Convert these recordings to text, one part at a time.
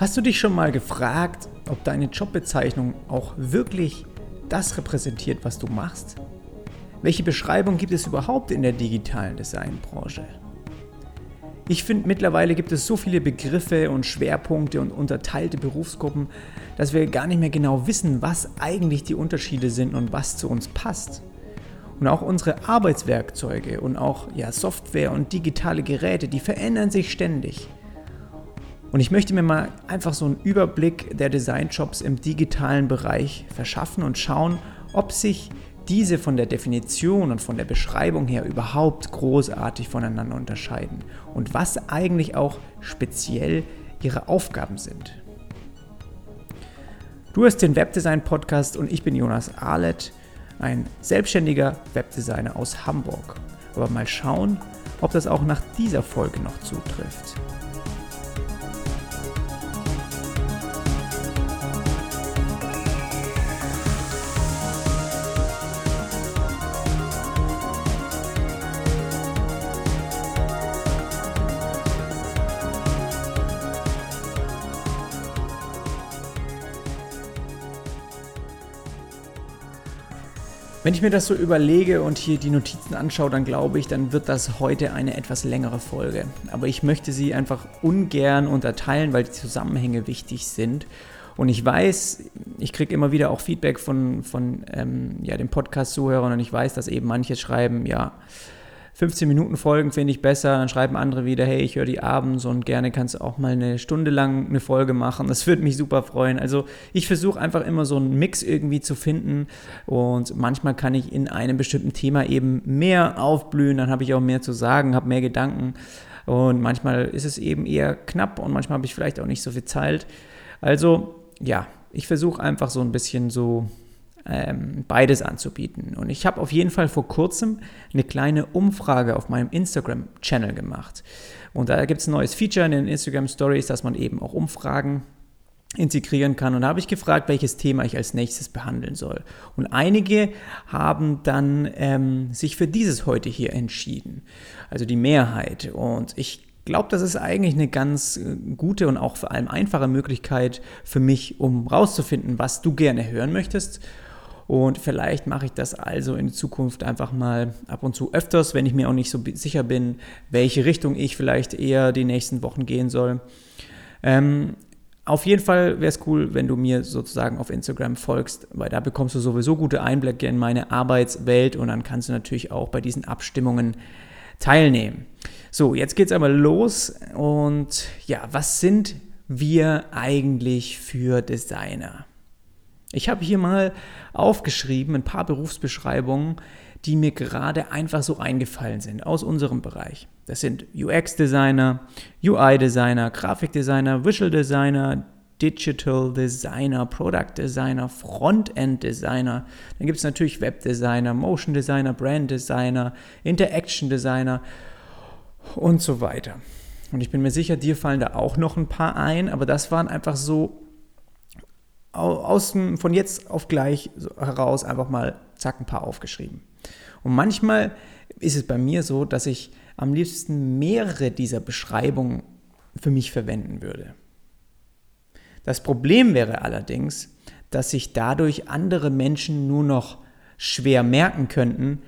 Hast du dich schon mal gefragt, ob deine Jobbezeichnung auch wirklich das repräsentiert, was du machst? Welche Beschreibung gibt es überhaupt in der digitalen Designbranche? Ich finde, mittlerweile gibt es so viele Begriffe und Schwerpunkte und unterteilte Berufsgruppen, dass wir gar nicht mehr genau wissen, was eigentlich die Unterschiede sind und was zu uns passt. Und auch unsere Arbeitswerkzeuge und auch ja, Software und digitale Geräte, die verändern sich ständig. Und ich möchte mir mal einfach so einen Überblick der Designjobs im digitalen Bereich verschaffen und schauen, ob sich diese von der Definition und von der Beschreibung her überhaupt großartig voneinander unterscheiden und was eigentlich auch speziell ihre Aufgaben sind. Du hast den Webdesign Podcast und ich bin Jonas Ahlet, ein selbstständiger Webdesigner aus Hamburg. Aber mal schauen, ob das auch nach dieser Folge noch zutrifft. Wenn ich mir das so überlege und hier die Notizen anschaue, dann glaube ich, dann wird das heute eine etwas längere Folge. Aber ich möchte sie einfach ungern unterteilen, weil die Zusammenhänge wichtig sind. Und ich weiß, ich kriege immer wieder auch Feedback von, von ähm, ja, den Podcast-Zuhörern und ich weiß, dass eben manche schreiben, ja, 15 Minuten Folgen finde ich besser. Dann schreiben andere wieder, hey, ich höre die abends und gerne kannst du auch mal eine Stunde lang eine Folge machen. Das würde mich super freuen. Also ich versuche einfach immer so einen Mix irgendwie zu finden und manchmal kann ich in einem bestimmten Thema eben mehr aufblühen, dann habe ich auch mehr zu sagen, habe mehr Gedanken und manchmal ist es eben eher knapp und manchmal habe ich vielleicht auch nicht so viel Zeit. Also ja, ich versuche einfach so ein bisschen so ähm, beides anzubieten. Und ich habe auf jeden Fall vor kurzem eine kleine Umfrage auf meinem Instagram-Channel gemacht. Und da gibt es ein neues Feature in den Instagram Stories, dass man eben auch Umfragen integrieren kann. Und da habe ich gefragt, welches Thema ich als nächstes behandeln soll. Und einige haben dann ähm, sich für dieses heute hier entschieden. Also die Mehrheit. Und ich glaube, das ist eigentlich eine ganz äh, gute und auch vor allem einfache Möglichkeit für mich, um rauszufinden, was du gerne hören möchtest und vielleicht mache ich das also in Zukunft einfach mal ab und zu öfters, wenn ich mir auch nicht so sicher bin, welche Richtung ich vielleicht eher die nächsten Wochen gehen soll. Ähm, auf jeden Fall wäre es cool, wenn du mir sozusagen auf Instagram folgst, weil da bekommst du sowieso gute Einblicke in meine Arbeitswelt und dann kannst du natürlich auch bei diesen Abstimmungen teilnehmen. So, jetzt geht es aber los und ja, was sind wir eigentlich für Designer? Ich habe hier mal aufgeschrieben ein paar Berufsbeschreibungen, die mir gerade einfach so eingefallen sind aus unserem Bereich. Das sind UX-Designer, UI-Designer, Grafikdesigner, Visual Designer, Digital Designer, Product Designer, Frontend Designer. Dann gibt es natürlich Webdesigner, Motion Designer, Brand Designer, Interaction Designer und so weiter. Und ich bin mir sicher, dir fallen da auch noch ein paar ein, aber das waren einfach so aus dem, von jetzt auf gleich heraus einfach mal zack ein paar aufgeschrieben. Und manchmal ist es bei mir so, dass ich am liebsten mehrere dieser Beschreibungen für mich verwenden würde. Das Problem wäre allerdings, dass sich dadurch andere Menschen nur noch schwer merken könnten,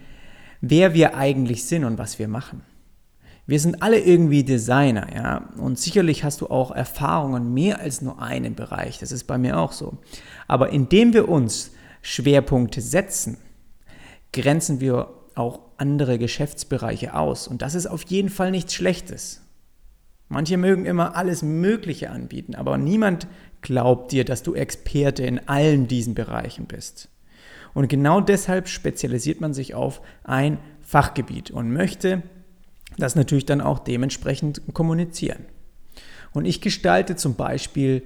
wer wir eigentlich sind und was wir machen. Wir sind alle irgendwie Designer, ja. Und sicherlich hast du auch Erfahrungen mehr als nur einen Bereich. Das ist bei mir auch so. Aber indem wir uns Schwerpunkte setzen, grenzen wir auch andere Geschäftsbereiche aus. Und das ist auf jeden Fall nichts Schlechtes. Manche mögen immer alles Mögliche anbieten, aber niemand glaubt dir, dass du Experte in allen diesen Bereichen bist. Und genau deshalb spezialisiert man sich auf ein Fachgebiet und möchte das natürlich dann auch dementsprechend kommunizieren. Und ich gestalte zum Beispiel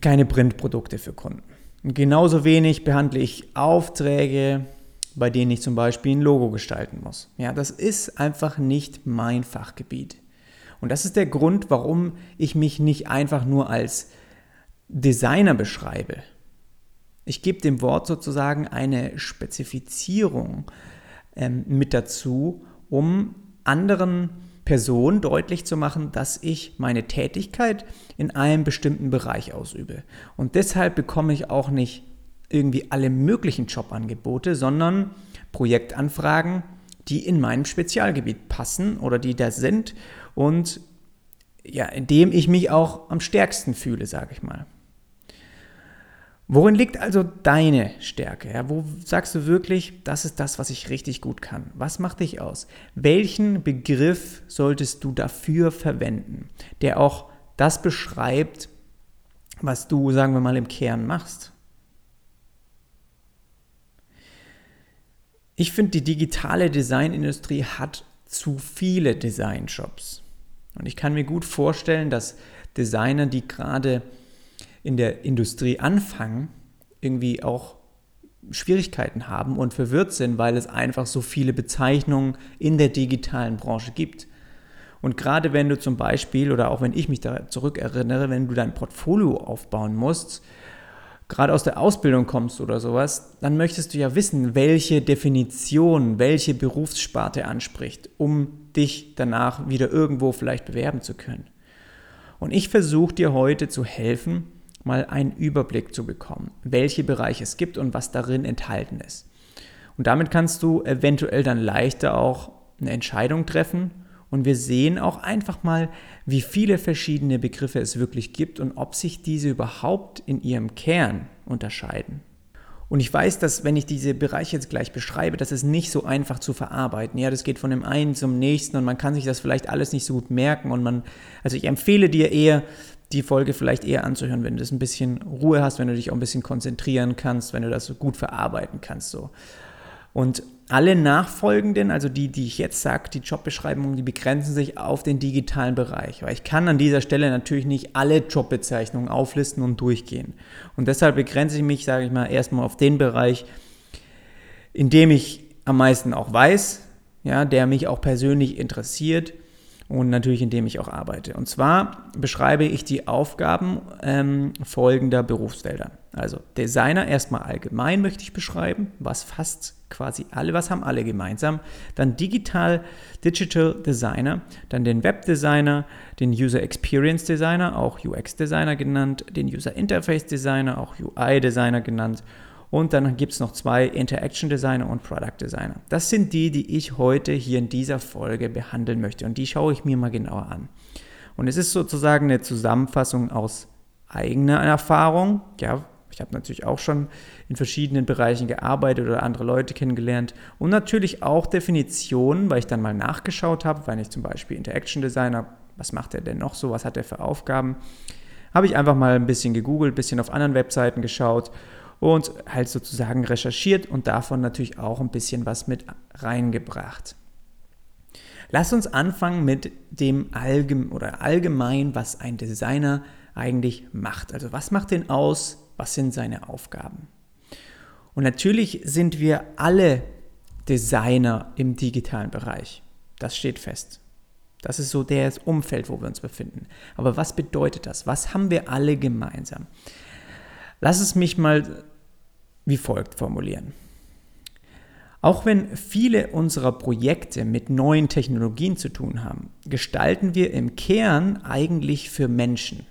keine Printprodukte für Kunden. Und genauso wenig behandle ich Aufträge, bei denen ich zum Beispiel ein Logo gestalten muss. Ja, das ist einfach nicht mein Fachgebiet. Und das ist der Grund, warum ich mich nicht einfach nur als Designer beschreibe. Ich gebe dem Wort sozusagen eine Spezifizierung ähm, mit dazu um anderen Person deutlich zu machen, dass ich meine Tätigkeit in einem bestimmten Bereich ausübe. Und deshalb bekomme ich auch nicht irgendwie alle möglichen Jobangebote, sondern Projektanfragen, die in meinem Spezialgebiet passen oder die da sind und ja, in dem ich mich auch am stärksten fühle, sage ich mal. Worin liegt also deine Stärke? Ja, wo sagst du wirklich, das ist das, was ich richtig gut kann? Was macht dich aus? Welchen Begriff solltest du dafür verwenden, der auch das beschreibt, was du, sagen wir mal, im Kern machst? Ich finde, die digitale Designindustrie hat zu viele Designshops. Und ich kann mir gut vorstellen, dass Designer, die gerade in der Industrie anfangen, irgendwie auch Schwierigkeiten haben und verwirrt sind, weil es einfach so viele Bezeichnungen in der digitalen Branche gibt. Und gerade wenn du zum Beispiel, oder auch wenn ich mich da zurückerinnere, wenn du dein Portfolio aufbauen musst, gerade aus der Ausbildung kommst oder sowas, dann möchtest du ja wissen, welche Definition, welche Berufssparte anspricht, um dich danach wieder irgendwo vielleicht bewerben zu können. Und ich versuche dir heute zu helfen, mal einen Überblick zu bekommen, welche Bereiche es gibt und was darin enthalten ist. Und damit kannst du eventuell dann leichter auch eine Entscheidung treffen. Und wir sehen auch einfach mal, wie viele verschiedene Begriffe es wirklich gibt und ob sich diese überhaupt in ihrem Kern unterscheiden. Und ich weiß, dass wenn ich diese Bereiche jetzt gleich beschreibe, das ist nicht so einfach zu verarbeiten. Ja, das geht von dem einen zum nächsten und man kann sich das vielleicht alles nicht so gut merken und man, also ich empfehle dir eher, die Folge vielleicht eher anzuhören, wenn du das ein bisschen Ruhe hast, wenn du dich auch ein bisschen konzentrieren kannst, wenn du das so gut verarbeiten kannst. So. Und alle nachfolgenden, also die, die ich jetzt sage, die Jobbeschreibungen, die begrenzen sich auf den digitalen Bereich. Weil ich kann an dieser Stelle natürlich nicht alle Jobbezeichnungen auflisten und durchgehen. Und deshalb begrenze ich mich, sage ich mal, erstmal auf den Bereich, in dem ich am meisten auch weiß, ja, der mich auch persönlich interessiert und natürlich in dem ich auch arbeite. Und zwar beschreibe ich die Aufgaben ähm, folgender Berufsfelder. Also Designer erstmal allgemein möchte ich beschreiben, was fast quasi alle, was haben alle gemeinsam. Dann Digital Digital Designer, dann den Webdesigner, den User Experience Designer, auch UX Designer genannt, den User Interface Designer, auch UI Designer genannt und dann gibt es noch zwei Interaction Designer und Product Designer. Das sind die, die ich heute hier in dieser Folge behandeln möchte. Und die schaue ich mir mal genauer an. Und es ist sozusagen eine Zusammenfassung aus eigener Erfahrung. Ja, ich habe natürlich auch schon in verschiedenen Bereichen gearbeitet oder andere Leute kennengelernt. Und natürlich auch Definitionen, weil ich dann mal nachgeschaut habe, wenn ich zum Beispiel Interaction Designer, was macht er denn noch so, was hat er für Aufgaben, habe ich einfach mal ein bisschen gegoogelt, ein bisschen auf anderen Webseiten geschaut und halt sozusagen recherchiert und davon natürlich auch ein bisschen was mit reingebracht. Lass uns anfangen mit dem Allgeme oder allgemein, was ein Designer eigentlich macht. Also was macht den aus? Was sind seine Aufgaben? Und natürlich sind wir alle Designer im digitalen Bereich. Das steht fest. Das ist so das Umfeld, wo wir uns befinden. Aber was bedeutet das? Was haben wir alle gemeinsam? Lass es mich mal wie folgt formulieren. Auch wenn viele unserer Projekte mit neuen Technologien zu tun haben, gestalten wir im Kern eigentlich für Menschen.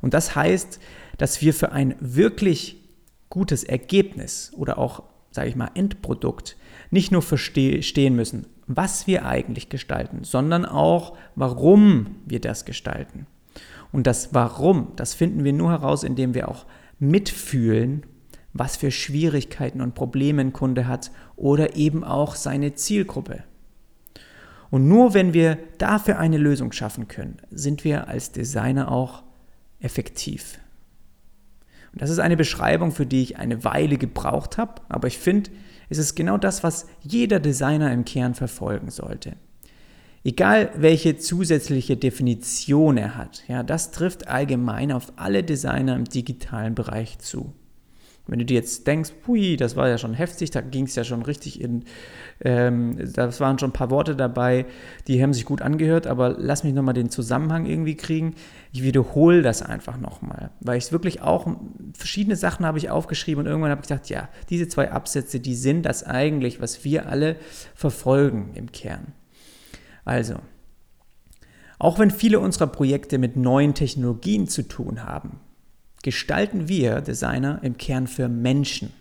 Und das heißt, dass wir für ein wirklich gutes Ergebnis oder auch, sage ich mal, Endprodukt nicht nur verstehen müssen, was wir eigentlich gestalten, sondern auch, warum wir das gestalten. Und das Warum, das finden wir nur heraus, indem wir auch mitfühlen was für Schwierigkeiten und Probleme ein Kunde hat oder eben auch seine Zielgruppe. Und nur wenn wir dafür eine Lösung schaffen können, sind wir als Designer auch effektiv. Und das ist eine Beschreibung, für die ich eine Weile gebraucht habe, aber ich finde, es ist genau das, was jeder Designer im Kern verfolgen sollte. Egal welche zusätzliche Definition er hat, ja, das trifft allgemein auf alle Designer im digitalen Bereich zu. Wenn du dir jetzt denkst, hui, das war ja schon heftig, da ging es ja schon richtig in, ähm, das waren schon ein paar Worte dabei, die haben sich gut angehört, aber lass mich nochmal den Zusammenhang irgendwie kriegen. Ich wiederhole das einfach nochmal, weil ich es wirklich auch, verschiedene Sachen habe ich aufgeschrieben und irgendwann habe ich gedacht, ja, diese zwei Absätze, die sind das eigentlich, was wir alle verfolgen im Kern. Also, auch wenn viele unserer Projekte mit neuen Technologien zu tun haben, gestalten wir Designer im Kern für Menschen.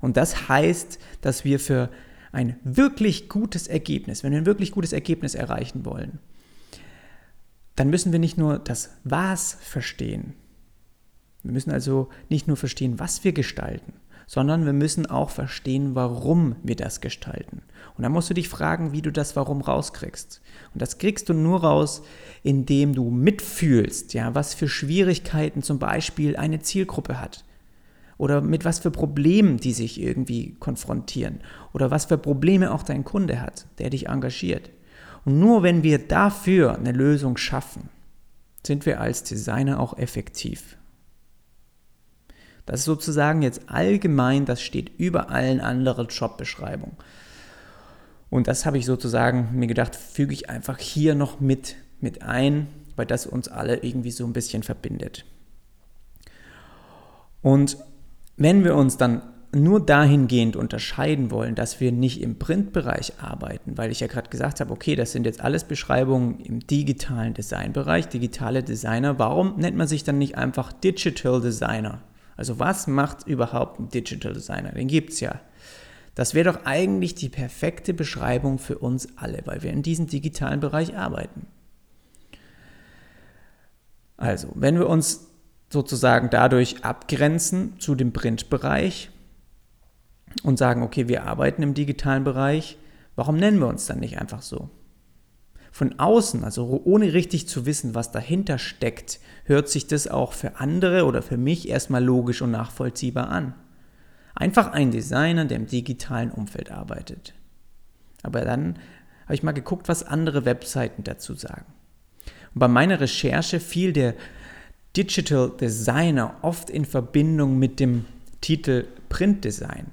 Und das heißt, dass wir für ein wirklich gutes Ergebnis, wenn wir ein wirklich gutes Ergebnis erreichen wollen, dann müssen wir nicht nur das Was verstehen. Wir müssen also nicht nur verstehen, was wir gestalten, sondern wir müssen auch verstehen, warum wir das gestalten. Und dann musst du dich fragen, wie du das Warum rauskriegst. Und das kriegst du nur raus, indem du mitfühlst, ja, was für Schwierigkeiten zum Beispiel eine Zielgruppe hat. Oder mit was für Problemen die sich irgendwie konfrontieren. Oder was für Probleme auch dein Kunde hat, der dich engagiert. Und nur wenn wir dafür eine Lösung schaffen, sind wir als Designer auch effektiv. Das ist sozusagen jetzt allgemein, das steht über allen anderen Jobbeschreibungen. Und das habe ich sozusagen mir gedacht, füge ich einfach hier noch mit, mit ein, weil das uns alle irgendwie so ein bisschen verbindet. Und wenn wir uns dann nur dahingehend unterscheiden wollen, dass wir nicht im Printbereich arbeiten, weil ich ja gerade gesagt habe, okay, das sind jetzt alles Beschreibungen im digitalen Designbereich, digitale Designer, warum nennt man sich dann nicht einfach Digital Designer? Also was macht überhaupt ein Digital Designer? Den gibt es ja. Das wäre doch eigentlich die perfekte Beschreibung für uns alle, weil wir in diesem digitalen Bereich arbeiten. Also, wenn wir uns sozusagen dadurch abgrenzen zu dem Printbereich, und sagen, okay, wir arbeiten im digitalen Bereich, warum nennen wir uns dann nicht einfach so? Von außen, also ohne richtig zu wissen, was dahinter steckt, hört sich das auch für andere oder für mich erstmal logisch und nachvollziehbar an. Einfach ein Designer, der im digitalen Umfeld arbeitet. Aber dann habe ich mal geguckt, was andere Webseiten dazu sagen. Und bei meiner Recherche fiel der Digital Designer oft in Verbindung mit dem Titel Printdesign.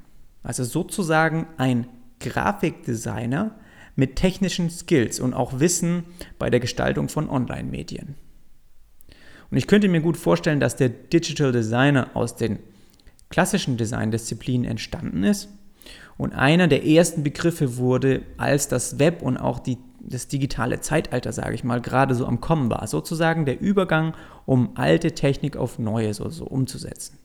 Also sozusagen ein Grafikdesigner mit technischen Skills und auch Wissen bei der Gestaltung von Online-Medien. Und ich könnte mir gut vorstellen, dass der Digital Designer aus den klassischen Designdisziplinen entstanden ist und einer der ersten Begriffe wurde, als das Web und auch die, das digitale Zeitalter, sage ich mal, gerade so am Kommen war. Sozusagen der Übergang, um alte Technik auf neue so, so umzusetzen.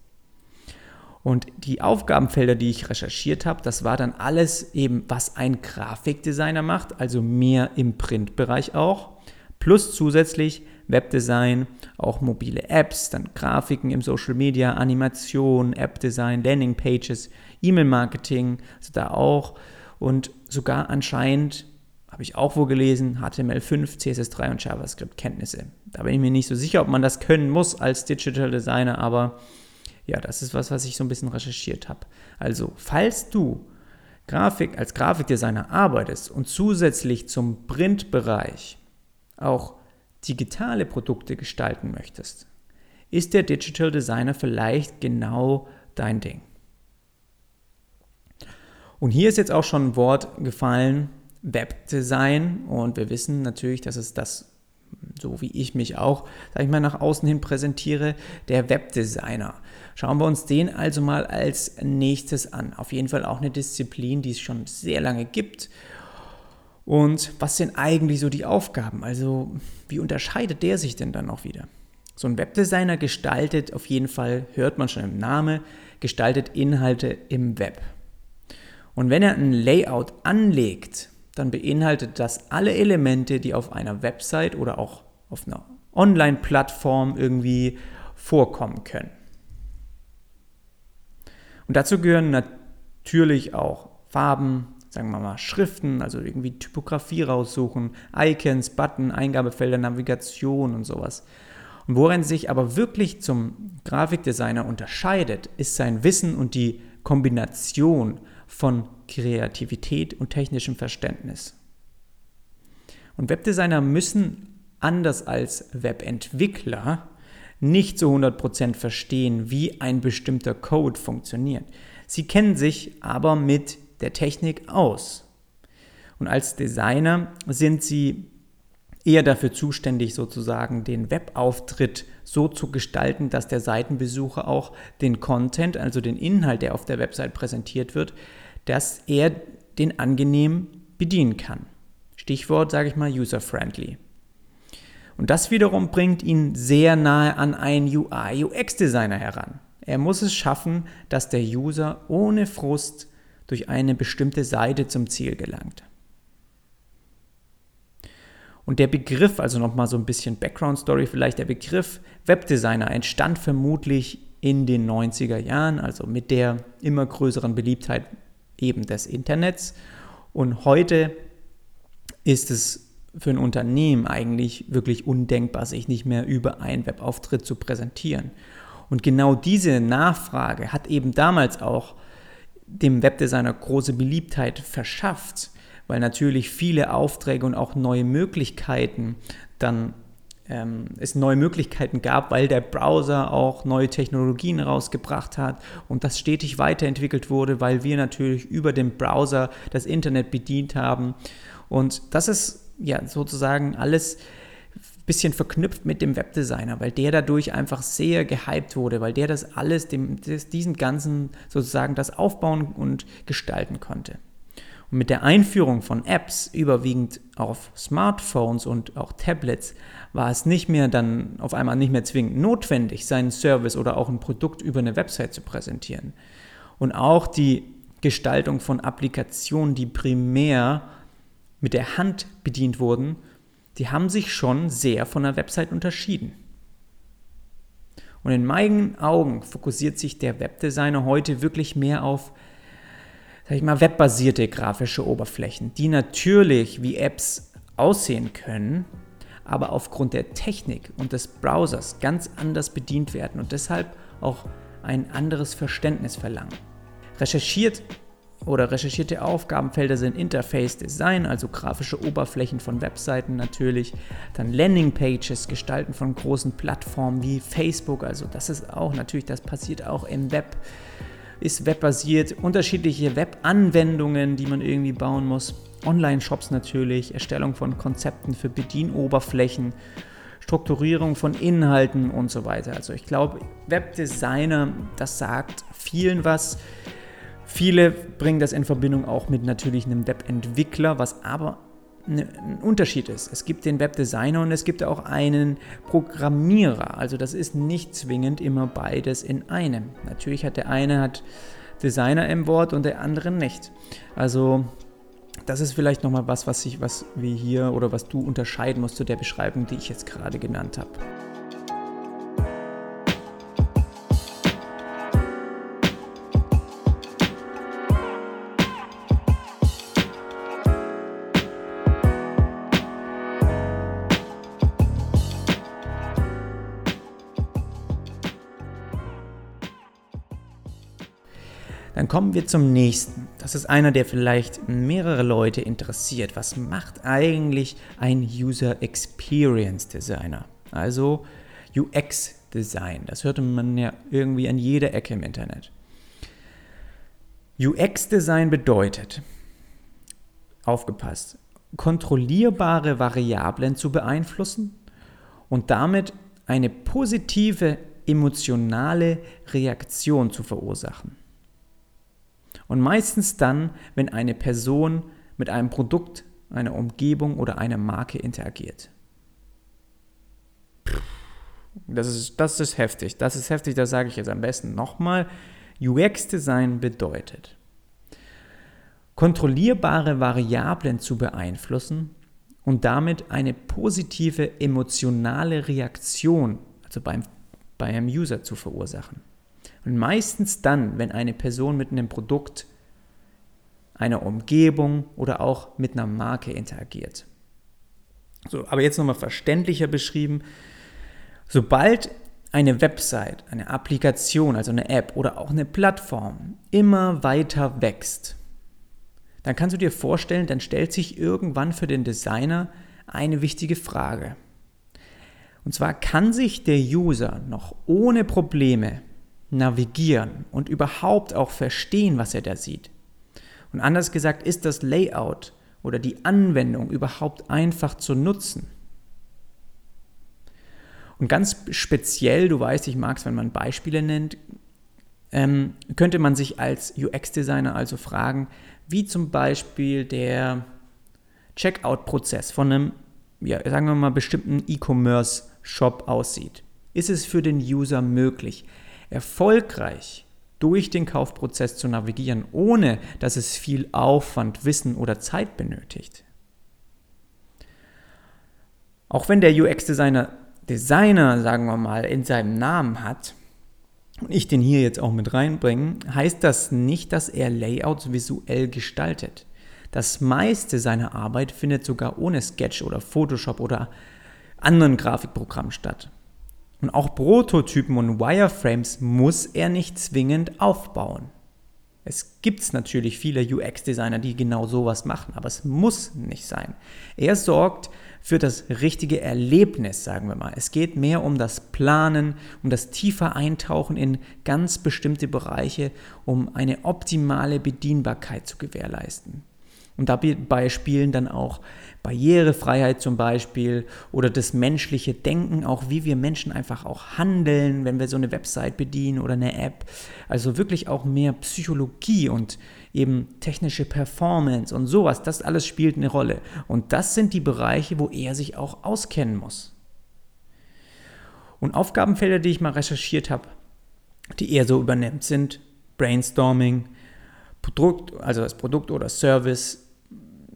Und die Aufgabenfelder, die ich recherchiert habe, das war dann alles eben, was ein Grafikdesigner macht, also mehr im Printbereich auch, plus zusätzlich Webdesign, auch mobile Apps, dann Grafiken im Social Media, Animation, App-Design, Landingpages, E-Mail-Marketing, also da auch und sogar anscheinend habe ich auch wo gelesen, HTML5, CSS3 und JavaScript-Kenntnisse. Da bin ich mir nicht so sicher, ob man das können muss als Digital Designer, aber ja, das ist was, was ich so ein bisschen recherchiert habe. Also, falls du Grafik als Grafikdesigner arbeitest und zusätzlich zum Printbereich auch digitale Produkte gestalten möchtest, ist der Digital Designer vielleicht genau dein Ding. Und hier ist jetzt auch schon ein Wort gefallen, Webdesign. Und wir wissen natürlich, dass es das so wie ich mich auch, sag ich mal, nach außen hin präsentiere, der Webdesigner. Schauen wir uns den also mal als nächstes an. Auf jeden Fall auch eine Disziplin, die es schon sehr lange gibt. Und was sind eigentlich so die Aufgaben? Also wie unterscheidet der sich denn dann auch wieder? So ein Webdesigner gestaltet auf jeden Fall, hört man schon im Namen, gestaltet Inhalte im Web. Und wenn er ein Layout anlegt, dann beinhaltet das alle Elemente, die auf einer Website oder auch auf einer Online-Plattform irgendwie vorkommen können. Und dazu gehören natürlich auch Farben, sagen wir mal Schriften, also irgendwie Typografie raussuchen, Icons, Button, Eingabefelder, Navigation und sowas. Und worin sich aber wirklich zum Grafikdesigner unterscheidet, ist sein Wissen und die Kombination von Kreativität und technischem Verständnis. Und Webdesigner müssen anders als Webentwickler nicht zu 100% verstehen, wie ein bestimmter Code funktioniert. Sie kennen sich aber mit der Technik aus. Und als Designer sind sie eher dafür zuständig, sozusagen den Webauftritt so zu gestalten, dass der Seitenbesucher auch den Content, also den Inhalt, der auf der Website präsentiert wird, dass er den angenehm bedienen kann. Stichwort, sage ich mal, user-friendly. Und das wiederum bringt ihn sehr nahe an einen UI-UX-Designer heran. Er muss es schaffen, dass der User ohne Frust durch eine bestimmte Seite zum Ziel gelangt. Und der Begriff, also nochmal so ein bisschen Background Story vielleicht, der Begriff Webdesigner entstand vermutlich in den 90er Jahren, also mit der immer größeren Beliebtheit eben des Internets. Und heute ist es für ein Unternehmen eigentlich wirklich undenkbar, sich nicht mehr über einen Webauftritt zu präsentieren. Und genau diese Nachfrage hat eben damals auch dem Webdesigner große Beliebtheit verschafft, weil natürlich viele Aufträge und auch neue Möglichkeiten dann ähm, es neue Möglichkeiten gab, weil der Browser auch neue Technologien rausgebracht hat und das stetig weiterentwickelt wurde, weil wir natürlich über den Browser das Internet bedient haben. Und das ist ja sozusagen alles bisschen verknüpft mit dem Webdesigner, weil der dadurch einfach sehr gehypt wurde, weil der das alles, dem, diesen ganzen sozusagen das aufbauen und gestalten konnte. Und mit der Einführung von Apps, überwiegend auf Smartphones und auch Tablets, war es nicht mehr dann auf einmal nicht mehr zwingend notwendig, seinen Service oder auch ein Produkt über eine Website zu präsentieren. Und auch die Gestaltung von Applikationen, die primär mit der Hand bedient wurden, die haben sich schon sehr von der Website unterschieden. Und in meinen Augen fokussiert sich der Webdesigner heute wirklich mehr auf sag ich mal, webbasierte grafische Oberflächen, die natürlich wie Apps aussehen können, aber aufgrund der Technik und des Browsers ganz anders bedient werden und deshalb auch ein anderes Verständnis verlangen. Recherchiert oder recherchierte Aufgabenfelder sind Interface Design, also grafische Oberflächen von Webseiten natürlich, dann Landing Pages, Gestalten von großen Plattformen wie Facebook, also das ist auch natürlich, das passiert auch im Web. Ist webbasiert, unterschiedliche Webanwendungen, die man irgendwie bauen muss, Online-Shops natürlich, Erstellung von Konzepten für Bedienoberflächen, Strukturierung von Inhalten und so weiter. Also ich glaube, Webdesigner, das sagt vielen was. Viele bringen das in Verbindung auch mit natürlich einem Webentwickler, was aber Ne, ein Unterschied ist. Es gibt den Webdesigner und es gibt auch einen Programmierer. Also das ist nicht zwingend immer beides in einem. Natürlich hat der eine hat Designer im Wort und der andere nicht. Also das ist vielleicht nochmal was, was ich, was wir hier oder was du unterscheiden musst zu der Beschreibung, die ich jetzt gerade genannt habe. Kommen wir zum nächsten. Das ist einer, der vielleicht mehrere Leute interessiert. Was macht eigentlich ein User Experience Designer? Also UX Design. Das hörte man ja irgendwie an jeder Ecke im Internet. UX Design bedeutet, aufgepasst, kontrollierbare Variablen zu beeinflussen und damit eine positive emotionale Reaktion zu verursachen. Und meistens dann, wenn eine Person mit einem Produkt, einer Umgebung oder einer Marke interagiert. Das ist, das ist heftig. Das ist heftig, das sage ich jetzt am besten nochmal. UX-Design bedeutet, kontrollierbare Variablen zu beeinflussen und damit eine positive emotionale Reaktion, also beim, bei einem User zu verursachen. Und meistens dann, wenn eine Person mit einem Produkt, einer Umgebung oder auch mit einer Marke interagiert. So, aber jetzt nochmal verständlicher beschrieben. Sobald eine Website, eine Applikation, also eine App oder auch eine Plattform immer weiter wächst, dann kannst du dir vorstellen, dann stellt sich irgendwann für den Designer eine wichtige Frage. Und zwar kann sich der User noch ohne Probleme navigieren und überhaupt auch verstehen, was er da sieht. Und anders gesagt, ist das Layout oder die Anwendung überhaupt einfach zu nutzen? Und ganz speziell, du weißt, ich mag es, wenn man Beispiele nennt, ähm, könnte man sich als UX-Designer also fragen, wie zum Beispiel der Checkout-Prozess von einem, ja, sagen wir mal, bestimmten E-Commerce-Shop aussieht, ist es für den User möglich, erfolgreich durch den Kaufprozess zu navigieren, ohne dass es viel Aufwand, Wissen oder Zeit benötigt. Auch wenn der UX-Designer Designer, sagen wir mal, in seinem Namen hat, und ich den hier jetzt auch mit reinbringe, heißt das nicht, dass er Layouts visuell gestaltet. Das meiste seiner Arbeit findet sogar ohne Sketch oder Photoshop oder anderen Grafikprogrammen statt. Und auch Prototypen und Wireframes muss er nicht zwingend aufbauen. Es gibt natürlich viele UX-Designer, die genau sowas machen, aber es muss nicht sein. Er sorgt für das richtige Erlebnis, sagen wir mal. Es geht mehr um das Planen, um das tiefer Eintauchen in ganz bestimmte Bereiche, um eine optimale Bedienbarkeit zu gewährleisten. Und dabei spielen dann auch Barrierefreiheit zum Beispiel oder das menschliche Denken, auch wie wir Menschen einfach auch handeln, wenn wir so eine Website bedienen oder eine App. Also wirklich auch mehr Psychologie und eben technische Performance und sowas, das alles spielt eine Rolle. Und das sind die Bereiche, wo er sich auch auskennen muss. Und Aufgabenfelder, die ich mal recherchiert habe, die er so übernimmt, sind Brainstorming, Produkt, also das Produkt oder Service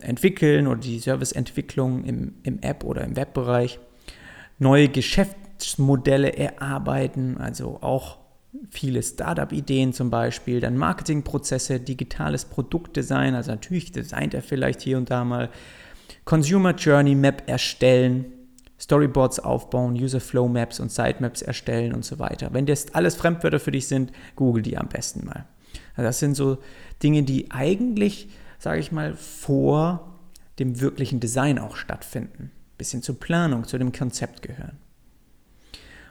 entwickeln oder die Serviceentwicklung im, im App- oder im Webbereich, neue Geschäftsmodelle erarbeiten, also auch viele Startup-Ideen zum Beispiel, dann Marketingprozesse, digitales Produktdesign, also natürlich designt er vielleicht hier und da mal, Consumer Journey Map erstellen, Storyboards aufbauen, User Flow Maps und Sitemaps erstellen und so weiter. Wenn das alles Fremdwörter für dich sind, google die am besten mal. Also das sind so Dinge, die eigentlich sage ich mal, vor dem wirklichen Design auch stattfinden. Bisschen zur Planung, zu dem Konzept gehören.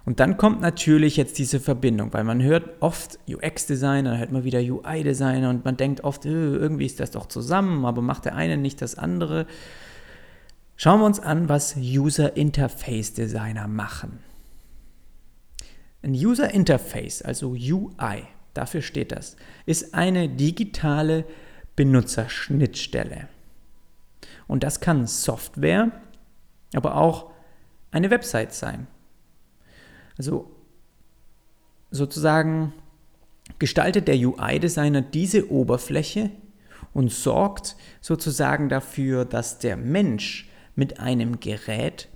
Und dann kommt natürlich jetzt diese Verbindung, weil man hört oft UX-Designer, dann hört man wieder UI-Designer und man denkt oft, äh, irgendwie ist das doch zusammen, aber macht der eine nicht das andere. Schauen wir uns an, was User Interface Designer machen. Ein User Interface, also UI, dafür steht das, ist eine digitale Benutzerschnittstelle. Und das kann Software, aber auch eine Website sein. Also sozusagen gestaltet der UI-Designer diese Oberfläche und sorgt sozusagen dafür, dass der Mensch mit einem Gerät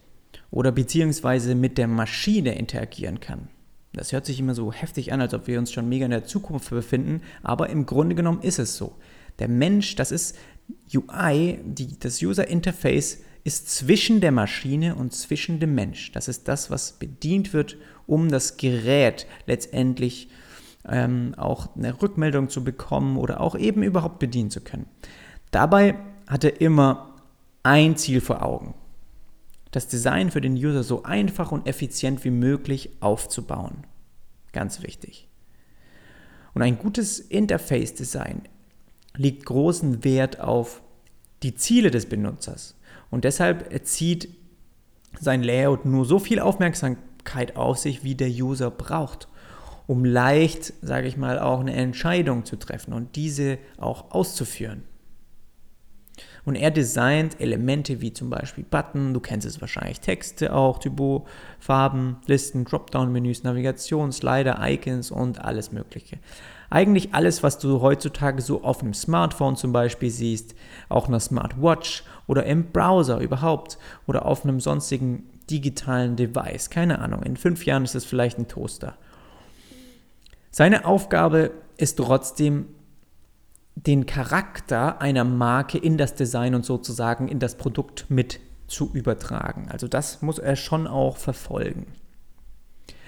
oder beziehungsweise mit der Maschine interagieren kann. Das hört sich immer so heftig an, als ob wir uns schon mega in der Zukunft befinden, aber im Grunde genommen ist es so. Der Mensch, das ist UI, die, das User Interface ist zwischen der Maschine und zwischen dem Mensch. Das ist das, was bedient wird, um das Gerät letztendlich ähm, auch eine Rückmeldung zu bekommen oder auch eben überhaupt bedienen zu können. Dabei hat er immer ein Ziel vor Augen. Das Design für den User so einfach und effizient wie möglich aufzubauen. Ganz wichtig. Und ein gutes Interface-Design legt großen Wert auf die Ziele des Benutzers. Und deshalb zieht sein Layout nur so viel Aufmerksamkeit auf sich, wie der User braucht, um leicht, sage ich mal, auch eine Entscheidung zu treffen und diese auch auszuführen. Und er designt Elemente wie zum Beispiel Button, du kennst es wahrscheinlich, Texte auch, Typo, Farben, Listen, Dropdown-Menüs, Navigation, Slider, Icons und alles Mögliche. Eigentlich alles, was du heutzutage so auf einem Smartphone zum Beispiel siehst, auch einer Smartwatch oder im Browser überhaupt oder auf einem sonstigen digitalen Device. Keine Ahnung, in fünf Jahren ist es vielleicht ein Toaster. Seine Aufgabe ist trotzdem, den Charakter einer Marke in das Design und sozusagen in das Produkt mit zu übertragen. Also das muss er schon auch verfolgen.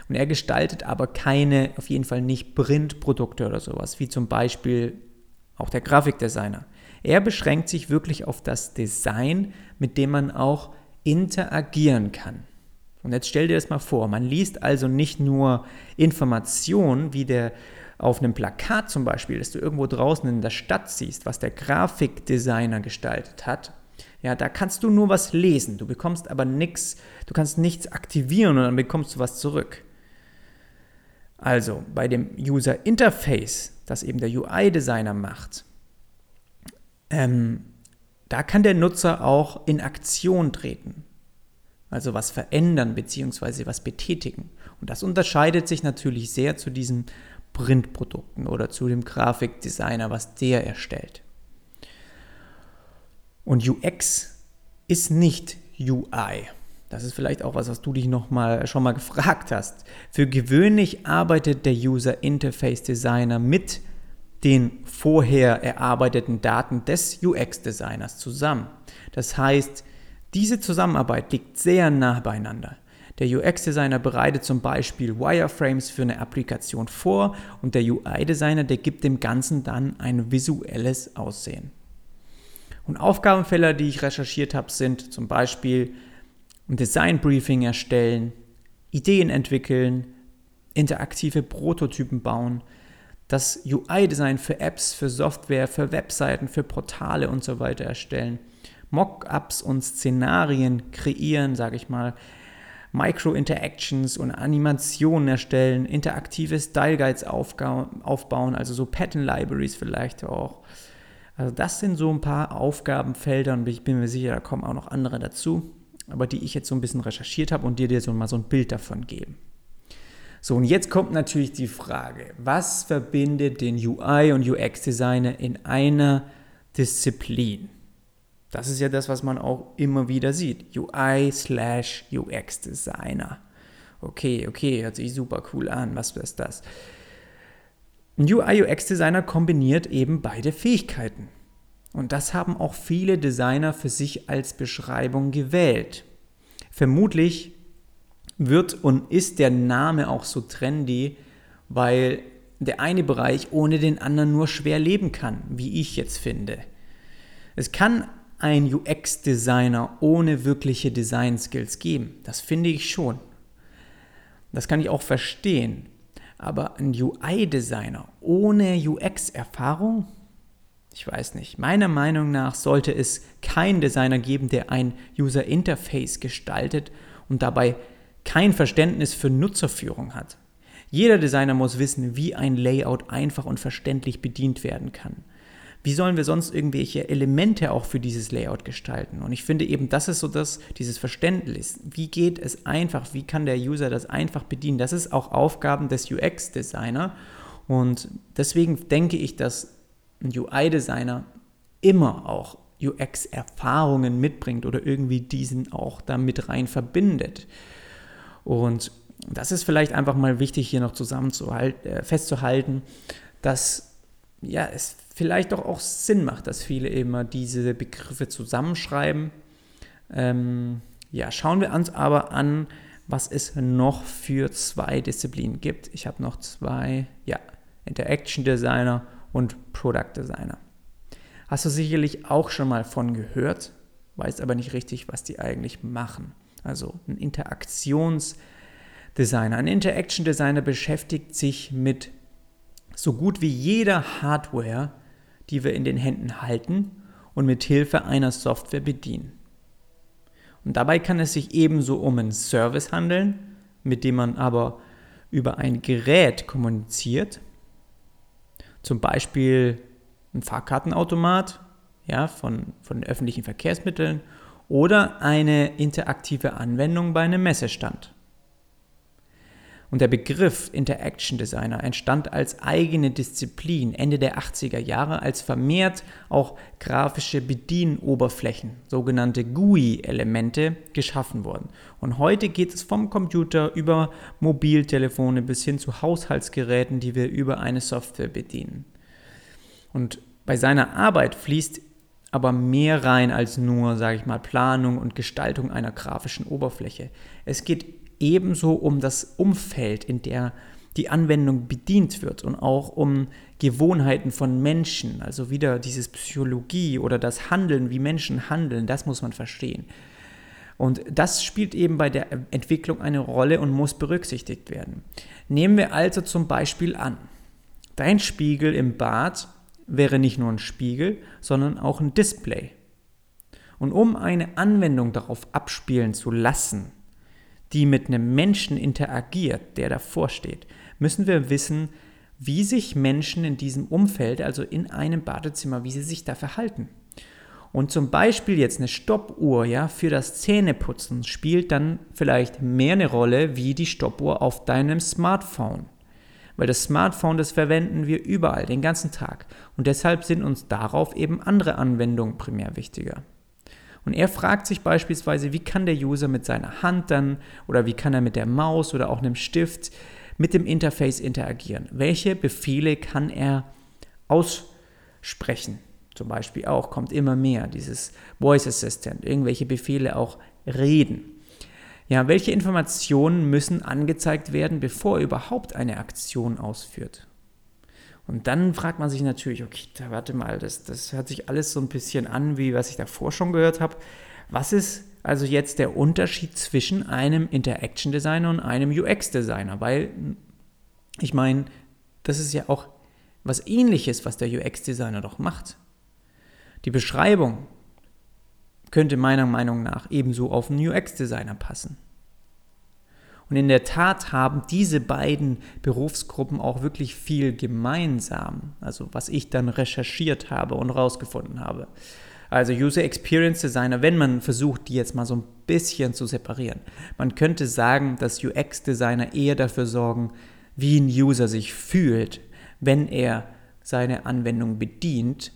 Und er gestaltet aber keine, auf jeden Fall nicht Printprodukte oder sowas, wie zum Beispiel auch der Grafikdesigner. Er beschränkt sich wirklich auf das Design, mit dem man auch interagieren kann. Und jetzt stell dir das mal vor, man liest also nicht nur Informationen, wie der auf einem Plakat zum Beispiel, das du irgendwo draußen in der Stadt siehst, was der Grafikdesigner gestaltet hat, ja, da kannst du nur was lesen, du bekommst aber nichts, du kannst nichts aktivieren und dann bekommst du was zurück. Also bei dem User Interface, das eben der UI-Designer macht, ähm, da kann der Nutzer auch in Aktion treten. Also was verändern bzw. was betätigen. Und das unterscheidet sich natürlich sehr zu diesen Printprodukten oder zu dem Grafikdesigner, was der erstellt. Und UX ist nicht UI. Das ist vielleicht auch was, was du dich noch mal, schon mal gefragt hast. Für gewöhnlich arbeitet der User Interface Designer mit den vorher erarbeiteten Daten des UX-Designers zusammen. Das heißt, diese Zusammenarbeit liegt sehr nah beieinander. Der UX-Designer bereitet zum Beispiel Wireframes für eine Applikation vor und der UI-Designer, der gibt dem Ganzen dann ein visuelles Aussehen. Und Aufgabenfelder, die ich recherchiert habe, sind zum Beispiel ein Design-Briefing erstellen, Ideen entwickeln, interaktive Prototypen bauen, das UI-Design für Apps, für Software, für Webseiten, für Portale und so weiter erstellen, Mockups und Szenarien kreieren, sage ich mal, Micro-Interactions und Animationen erstellen, interaktive Style Guides aufbauen, also so Pattern Libraries vielleicht auch. Also das sind so ein paar Aufgabenfelder und ich bin mir sicher, da kommen auch noch andere dazu, aber die ich jetzt so ein bisschen recherchiert habe und dir, dir so mal so ein Bild davon geben. So, und jetzt kommt natürlich die Frage, was verbindet den UI- und UX-Designer in einer Disziplin? Das ist ja das, was man auch immer wieder sieht. UI slash UX Designer. Okay, okay, hört sich super cool an. Was ist das? Ein UI UX Designer kombiniert eben beide Fähigkeiten. Und das haben auch viele Designer für sich als Beschreibung gewählt. Vermutlich wird und ist der Name auch so trendy, weil der eine Bereich ohne den anderen nur schwer leben kann, wie ich jetzt finde. Es kann ein UX-Designer ohne wirkliche Design-Skills geben. Das finde ich schon. Das kann ich auch verstehen. Aber ein UI-Designer ohne UX-Erfahrung? Ich weiß nicht. Meiner Meinung nach sollte es keinen Designer geben, der ein User-Interface gestaltet und dabei kein Verständnis für Nutzerführung hat. Jeder Designer muss wissen, wie ein Layout einfach und verständlich bedient werden kann wie sollen wir sonst irgendwelche Elemente auch für dieses Layout gestalten? Und ich finde eben, das ist so das, dieses Verständnis. Wie geht es einfach? Wie kann der User das einfach bedienen? Das ist auch Aufgaben des UX-Designer. Und deswegen denke ich, dass ein UI-Designer immer auch UX-Erfahrungen mitbringt oder irgendwie diesen auch damit rein verbindet. Und das ist vielleicht einfach mal wichtig hier noch zusammen zu halt, äh, festzuhalten, dass ja, es vielleicht doch auch Sinn macht, dass viele immer diese Begriffe zusammenschreiben. Ähm, ja, schauen wir uns aber an, was es noch für zwei Disziplinen gibt. Ich habe noch zwei, ja, Interaction Designer und Product Designer. Hast du sicherlich auch schon mal von gehört, weißt aber nicht richtig, was die eigentlich machen. Also ein Interaktionsdesigner. Ein Interaction Designer beschäftigt sich mit so gut wie jeder Hardware, die wir in den Händen halten und mit Hilfe einer Software bedienen. Und dabei kann es sich ebenso um einen Service handeln, mit dem man aber über ein Gerät kommuniziert, zum Beispiel ein Fahrkartenautomat ja, von, von öffentlichen Verkehrsmitteln oder eine interaktive Anwendung bei einem Messestand. Und der Begriff Interaction Designer entstand als eigene Disziplin Ende der 80er Jahre, als vermehrt auch grafische Bedienoberflächen, sogenannte GUI-Elemente, geschaffen wurden. Und heute geht es vom Computer über Mobiltelefone bis hin zu Haushaltsgeräten, die wir über eine Software bedienen. Und bei seiner Arbeit fließt aber mehr rein als nur, sage ich mal, Planung und Gestaltung einer grafischen Oberfläche. Es geht ebenso um das Umfeld, in der die Anwendung bedient wird und auch um Gewohnheiten von Menschen, also wieder dieses Psychologie oder das Handeln, wie Menschen handeln, das muss man verstehen. Und das spielt eben bei der Entwicklung eine Rolle und muss berücksichtigt werden. Nehmen wir also zum Beispiel an, dein Spiegel im Bad wäre nicht nur ein Spiegel, sondern auch ein Display. Und um eine Anwendung darauf abspielen zu lassen, die mit einem Menschen interagiert, der davor steht, müssen wir wissen, wie sich Menschen in diesem Umfeld, also in einem Badezimmer, wie sie sich da verhalten. und zum Beispiel jetzt eine Stoppuhr ja, für das Zähneputzen spielt dann vielleicht mehr eine Rolle wie die Stoppuhr auf deinem Smartphone. Weil das Smartphone, das verwenden wir überall, den ganzen Tag. Und deshalb sind uns darauf eben andere Anwendungen primär wichtiger. Und er fragt sich beispielsweise, wie kann der User mit seiner Hand dann oder wie kann er mit der Maus oder auch einem Stift mit dem Interface interagieren? Welche Befehle kann er aussprechen? Zum Beispiel auch kommt immer mehr dieses Voice Assistant, irgendwelche Befehle auch reden. Ja, welche Informationen müssen angezeigt werden, bevor er überhaupt eine Aktion ausführt? Und dann fragt man sich natürlich, okay, warte mal, das, das hört sich alles so ein bisschen an, wie was ich davor schon gehört habe. Was ist also jetzt der Unterschied zwischen einem Interaction Designer und einem UX Designer? Weil ich meine, das ist ja auch was ähnliches, was der UX Designer doch macht. Die Beschreibung könnte meiner Meinung nach ebenso auf einen UX-Designer passen. Und in der Tat haben diese beiden Berufsgruppen auch wirklich viel gemeinsam, also was ich dann recherchiert habe und rausgefunden habe. Also User Experience Designer, wenn man versucht, die jetzt mal so ein bisschen zu separieren. Man könnte sagen, dass UX-Designer eher dafür sorgen, wie ein User sich fühlt, wenn er seine Anwendung bedient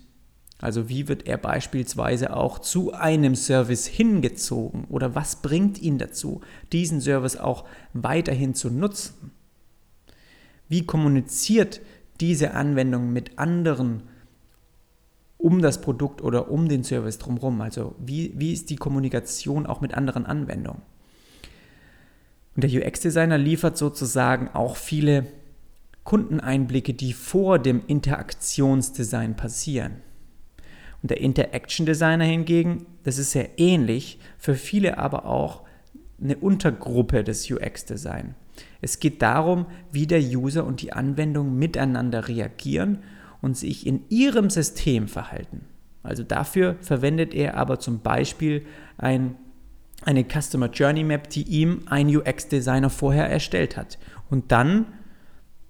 also wie wird er beispielsweise auch zu einem Service hingezogen oder was bringt ihn dazu, diesen Service auch weiterhin zu nutzen? Wie kommuniziert diese Anwendung mit anderen um das Produkt oder um den Service drumherum? Also wie, wie ist die Kommunikation auch mit anderen Anwendungen? Und der UX-Designer liefert sozusagen auch viele Kundeneinblicke, die vor dem Interaktionsdesign passieren. Der Interaction Designer hingegen, das ist sehr ähnlich, für viele aber auch eine Untergruppe des UX Design. Es geht darum, wie der User und die Anwendung miteinander reagieren und sich in ihrem System verhalten. Also dafür verwendet er aber zum Beispiel ein, eine Customer Journey Map, die ihm ein UX-Designer vorher erstellt hat. Und dann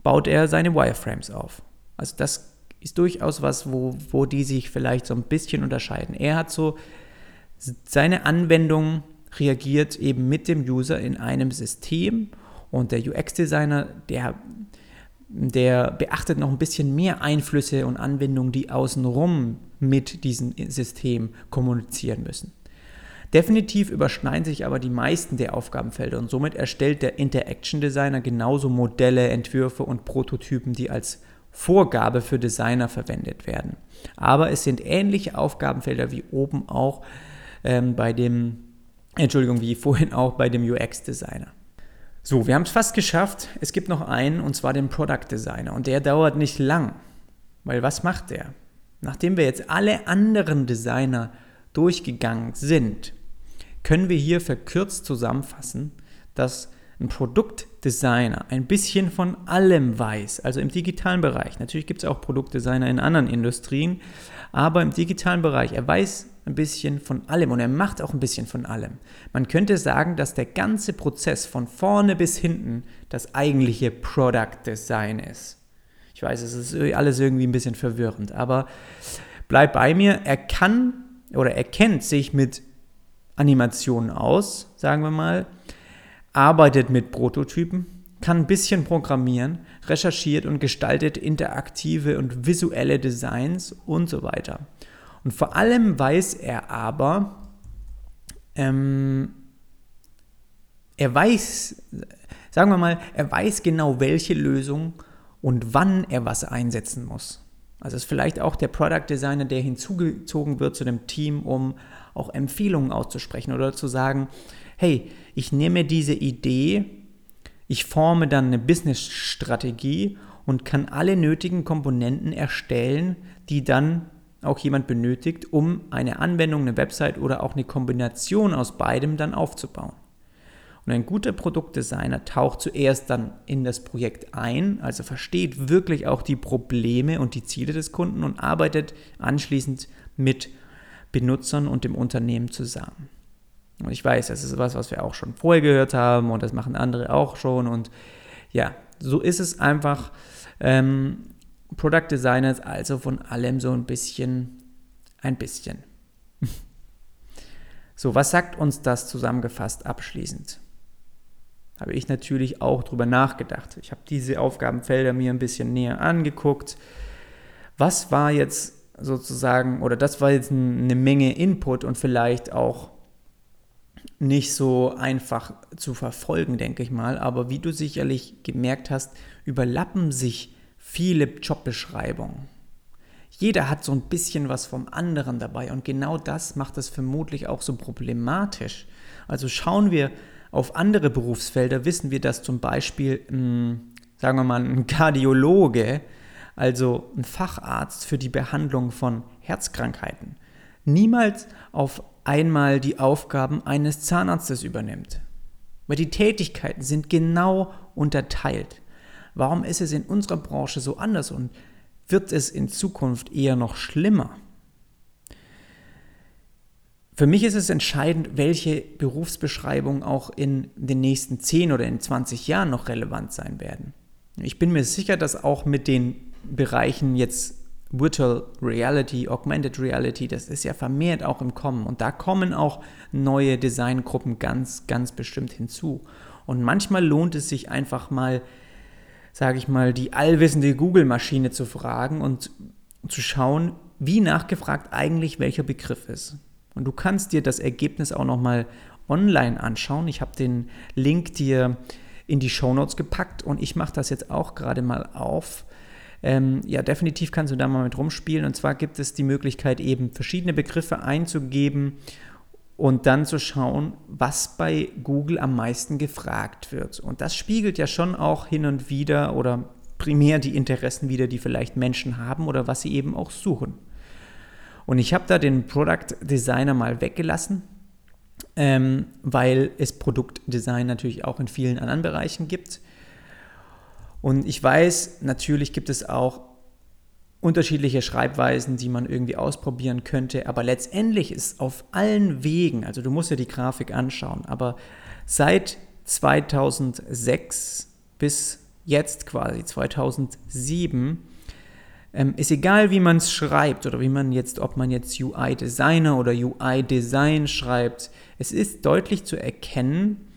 baut er seine Wireframes auf. Also das ist durchaus was, wo, wo die sich vielleicht so ein bisschen unterscheiden. Er hat so seine Anwendung reagiert eben mit dem User in einem System und der UX-Designer, der, der beachtet noch ein bisschen mehr Einflüsse und Anwendungen, die außenrum mit diesem System kommunizieren müssen. Definitiv überschneiden sich aber die meisten der Aufgabenfelder und somit erstellt der Interaction Designer genauso Modelle, Entwürfe und Prototypen, die als Vorgabe für Designer verwendet werden. Aber es sind ähnliche Aufgabenfelder wie oben auch ähm, bei dem, Entschuldigung, wie vorhin auch bei dem UX-Designer. So, wir haben es fast geschafft. Es gibt noch einen, und zwar den Product Designer. Und der dauert nicht lang. Weil was macht der? Nachdem wir jetzt alle anderen Designer durchgegangen sind, können wir hier verkürzt zusammenfassen, dass ein Produktdesigner ein bisschen von allem weiß, also im digitalen Bereich. Natürlich gibt es auch Produktdesigner in anderen Industrien, aber im digitalen Bereich, er weiß ein bisschen von allem und er macht auch ein bisschen von allem. Man könnte sagen, dass der ganze Prozess von vorne bis hinten das eigentliche Product Design ist. Ich weiß, es ist alles irgendwie ein bisschen verwirrend, aber bleib bei mir, er kann oder er kennt sich mit Animationen aus, sagen wir mal arbeitet mit Prototypen, kann ein bisschen programmieren, recherchiert und gestaltet interaktive und visuelle Designs und so weiter. Und vor allem weiß er aber, ähm, er weiß, sagen wir mal, er weiß genau, welche Lösung und wann er was einsetzen muss. Also ist vielleicht auch der Product Designer, der hinzugezogen wird zu dem Team, um auch Empfehlungen auszusprechen oder zu sagen, hey, ich nehme diese Idee, ich forme dann eine Business-Strategie und kann alle nötigen Komponenten erstellen, die dann auch jemand benötigt, um eine Anwendung, eine Website oder auch eine Kombination aus beidem dann aufzubauen. Und ein guter Produktdesigner taucht zuerst dann in das Projekt ein, also versteht wirklich auch die Probleme und die Ziele des Kunden und arbeitet anschließend mit Benutzern und dem Unternehmen zusammen. Und ich weiß, das ist was, was wir auch schon vorher gehört haben und das machen andere auch schon. Und ja, so ist es einfach. Ähm, Product Designer ist also von allem so ein bisschen, ein bisschen. So, was sagt uns das zusammengefasst abschließend? Habe ich natürlich auch drüber nachgedacht. Ich habe diese Aufgabenfelder mir ein bisschen näher angeguckt. Was war jetzt sozusagen, oder das war jetzt eine Menge Input und vielleicht auch nicht so einfach zu verfolgen, denke ich mal. Aber wie du sicherlich gemerkt hast, überlappen sich viele Jobbeschreibungen. Jeder hat so ein bisschen was vom anderen dabei und genau das macht es vermutlich auch so problematisch. Also schauen wir auf andere Berufsfelder, wissen wir, dass zum Beispiel, mh, hm, sagen wir mal, ein Kardiologe, also ein Facharzt für die Behandlung von Herzkrankheiten, niemals auf einmal die Aufgaben eines Zahnarztes übernimmt. Weil die Tätigkeiten sind genau unterteilt. Warum ist es in unserer Branche so anders und wird es in Zukunft eher noch schlimmer? Für mich ist es entscheidend, welche Berufsbeschreibungen auch in den nächsten 10 oder in 20 Jahren noch relevant sein werden. Ich bin mir sicher, dass auch mit den Bereichen jetzt Virtual Reality, Augmented Reality, das ist ja vermehrt auch im Kommen. Und da kommen auch neue Designgruppen ganz, ganz bestimmt hinzu. Und manchmal lohnt es sich einfach mal, sage ich mal, die allwissende Google-Maschine zu fragen und zu schauen, wie nachgefragt eigentlich welcher Begriff ist. Und du kannst dir das Ergebnis auch nochmal online anschauen. Ich habe den Link dir in die Show Notes gepackt und ich mache das jetzt auch gerade mal auf ähm, ja, definitiv kannst du da mal mit rumspielen. Und zwar gibt es die Möglichkeit, eben verschiedene Begriffe einzugeben und dann zu schauen, was bei Google am meisten gefragt wird. Und das spiegelt ja schon auch hin und wieder oder primär die Interessen wieder, die vielleicht Menschen haben oder was sie eben auch suchen. Und ich habe da den Product Designer mal weggelassen, ähm, weil es Produktdesign natürlich auch in vielen anderen Bereichen gibt. Und ich weiß, natürlich gibt es auch unterschiedliche Schreibweisen, die man irgendwie ausprobieren könnte, aber letztendlich ist auf allen Wegen, also du musst dir die Grafik anschauen, aber seit 2006 bis jetzt quasi 2007 ähm, ist egal, wie man es schreibt oder wie man jetzt, ob man jetzt UI Designer oder UI Design schreibt, es ist deutlich zu erkennen,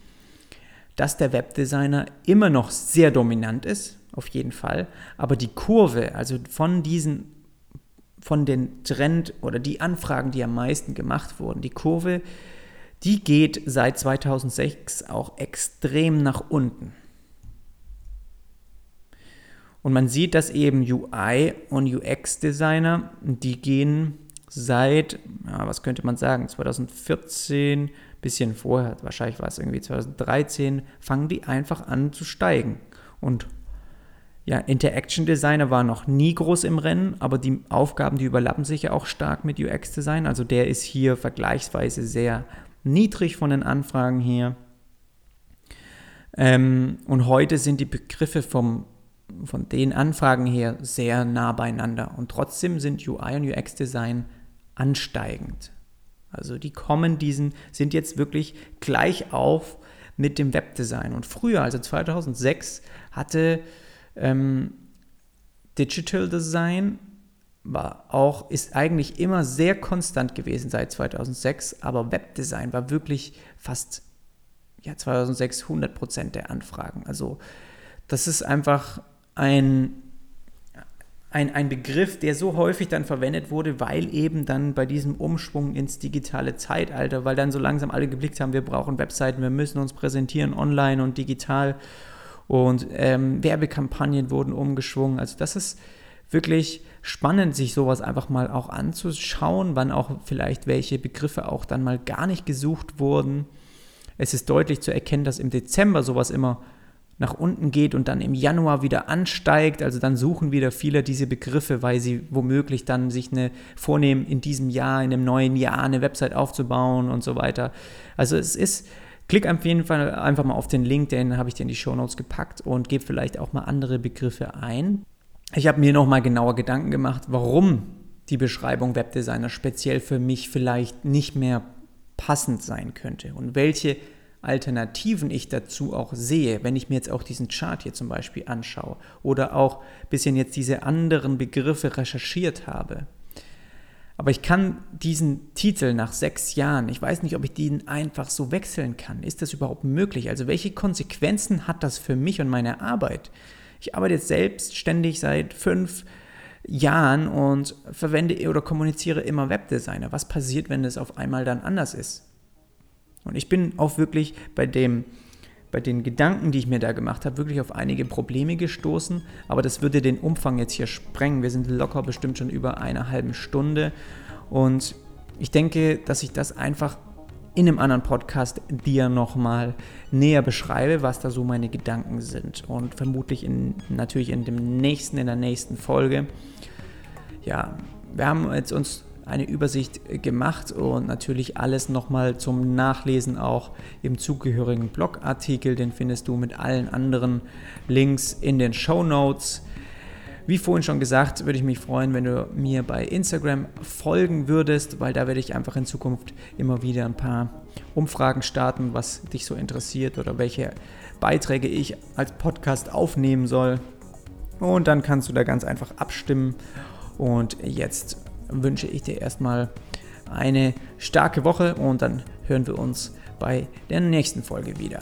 dass der Webdesigner immer noch sehr dominant ist, auf jeden Fall, aber die Kurve, also von diesen von den Trend oder die Anfragen, die am meisten gemacht wurden, die Kurve, die geht seit 2006 auch extrem nach unten. Und man sieht, dass eben UI und UX-Designer, die gehen seit, ja, was könnte man sagen, 2014 bisschen vorher, wahrscheinlich war es irgendwie 2013, fangen die einfach an zu steigen. Und ja, Interaction Designer war noch nie groß im Rennen, aber die Aufgaben, die überlappen sich ja auch stark mit UX Design. Also der ist hier vergleichsweise sehr niedrig von den Anfragen her. Ähm, und heute sind die Begriffe vom, von den Anfragen her sehr nah beieinander. Und trotzdem sind UI und UX Design ansteigend. Also die kommen diesen, sind jetzt wirklich gleich auf mit dem Webdesign. Und früher, also 2006, hatte ähm, Digital Design war auch, ist eigentlich immer sehr konstant gewesen seit 2006, aber Webdesign war wirklich fast ja, 2006 100 Prozent der Anfragen. Also das ist einfach ein ein, ein Begriff, der so häufig dann verwendet wurde, weil eben dann bei diesem Umschwung ins digitale Zeitalter, weil dann so langsam alle geblickt haben, wir brauchen Webseiten, wir müssen uns präsentieren online und digital und ähm, Werbekampagnen wurden umgeschwungen. Also das ist wirklich spannend, sich sowas einfach mal auch anzuschauen, wann auch vielleicht welche Begriffe auch dann mal gar nicht gesucht wurden. Es ist deutlich zu erkennen, dass im Dezember sowas immer nach unten geht und dann im Januar wieder ansteigt. Also dann suchen wieder viele diese Begriffe, weil sie womöglich dann sich eine vornehmen, in diesem Jahr, in einem neuen Jahr eine Website aufzubauen und so weiter. Also es ist, klick auf jeden Fall einfach mal auf den Link, den habe ich dir in die Show Notes gepackt und gebe vielleicht auch mal andere Begriffe ein. Ich habe mir nochmal genauer Gedanken gemacht, warum die Beschreibung Webdesigner speziell für mich vielleicht nicht mehr passend sein könnte und welche Alternativen ich dazu auch sehe, wenn ich mir jetzt auch diesen Chart hier zum Beispiel anschaue oder auch ein bisschen jetzt diese anderen Begriffe recherchiert habe. Aber ich kann diesen Titel nach sechs Jahren, ich weiß nicht, ob ich den einfach so wechseln kann. Ist das überhaupt möglich? Also welche Konsequenzen hat das für mich und meine Arbeit? Ich arbeite jetzt selbstständig seit fünf Jahren und verwende oder kommuniziere immer Webdesigner. Was passiert, wenn es auf einmal dann anders ist? Und ich bin auch wirklich bei dem bei den Gedanken, die ich mir da gemacht habe, wirklich auf einige Probleme gestoßen. Aber das würde den Umfang jetzt hier sprengen. Wir sind locker bestimmt schon über eine halbe Stunde. Und ich denke, dass ich das einfach in einem anderen Podcast dir nochmal näher beschreibe, was da so meine Gedanken sind. Und vermutlich in, natürlich in dem nächsten, in der nächsten Folge. Ja, wir haben jetzt uns eine Übersicht gemacht und natürlich alles nochmal zum Nachlesen auch im zugehörigen Blogartikel. Den findest du mit allen anderen Links in den Show Notes. Wie vorhin schon gesagt, würde ich mich freuen, wenn du mir bei Instagram folgen würdest, weil da werde ich einfach in Zukunft immer wieder ein paar Umfragen starten, was dich so interessiert oder welche Beiträge ich als Podcast aufnehmen soll. Und dann kannst du da ganz einfach abstimmen. Und jetzt wünsche ich dir erstmal eine starke Woche und dann hören wir uns bei der nächsten Folge wieder.